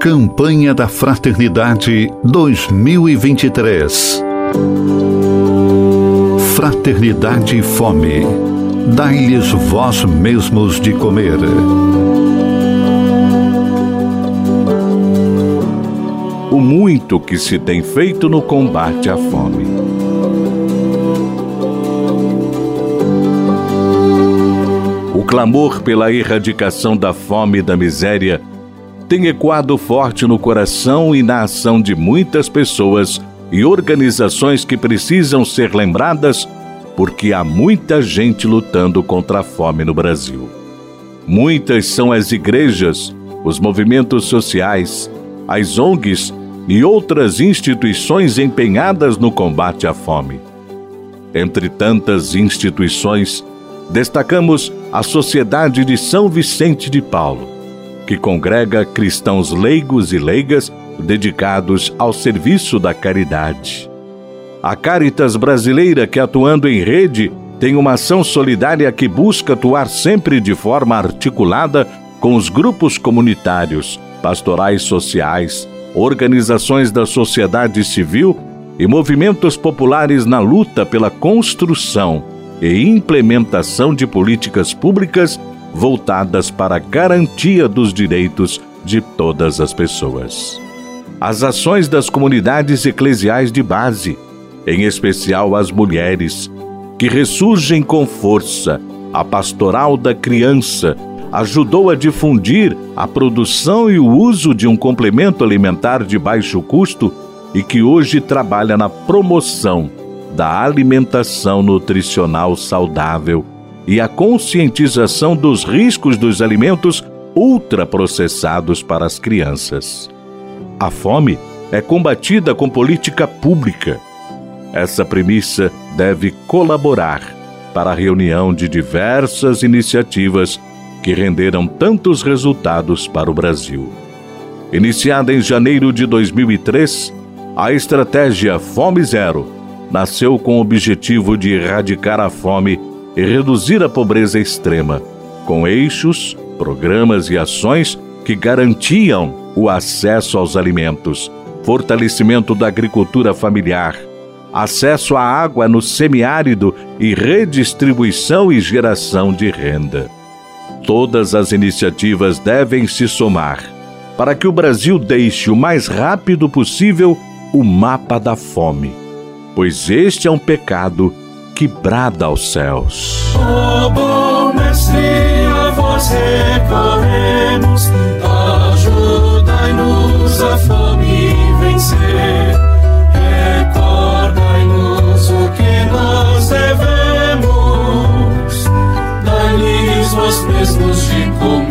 Campanha da Fraternidade 2023. Fraternidade e Fome. Dai-lhes vós mesmos de comer. O muito que se tem feito no combate à fome. O clamor pela erradicação da fome e da miséria tem ecoado forte no coração e na ação de muitas pessoas e organizações que precisam ser lembradas porque há muita gente lutando contra a fome no Brasil. Muitas são as igrejas, os movimentos sociais, as ONGs e outras instituições empenhadas no combate à fome. Entre tantas instituições, destacamos a Sociedade de São Vicente de Paulo que congrega cristãos leigos e leigas dedicados ao serviço da caridade. A Caritas Brasileira, que atuando em rede, tem uma ação solidária que busca atuar sempre de forma articulada com os grupos comunitários, pastorais sociais, organizações da sociedade civil e movimentos populares na luta pela construção e implementação de políticas públicas voltadas para a garantia dos direitos de todas as pessoas. As ações das comunidades eclesiais de base, em especial as mulheres, que ressurgem com força, a pastoral da criança, ajudou a difundir a produção e o uso de um complemento alimentar de baixo custo e que hoje trabalha na promoção da alimentação nutricional saudável e a conscientização dos riscos dos alimentos ultraprocessados para as crianças. A fome é combatida com política pública. Essa premissa deve colaborar para a reunião de diversas iniciativas que renderam tantos resultados para o Brasil. Iniciada em janeiro de 2003, a estratégia Fome Zero nasceu com o objetivo de erradicar a fome e reduzir a pobreza extrema, com eixos, programas e ações que garantiam o acesso aos alimentos, fortalecimento da agricultura familiar, acesso à água no semiárido e redistribuição e geração de renda. Todas as iniciativas devem se somar para que o Brasil deixe o mais rápido possível o mapa da fome, pois este é um pecado que brada aos céus. Oh, bom mestre, a vós recorremos, ajudai-nos a fome vencer. Recordai-nos o que nós devemos, dai-lhes vós mesmos de comer.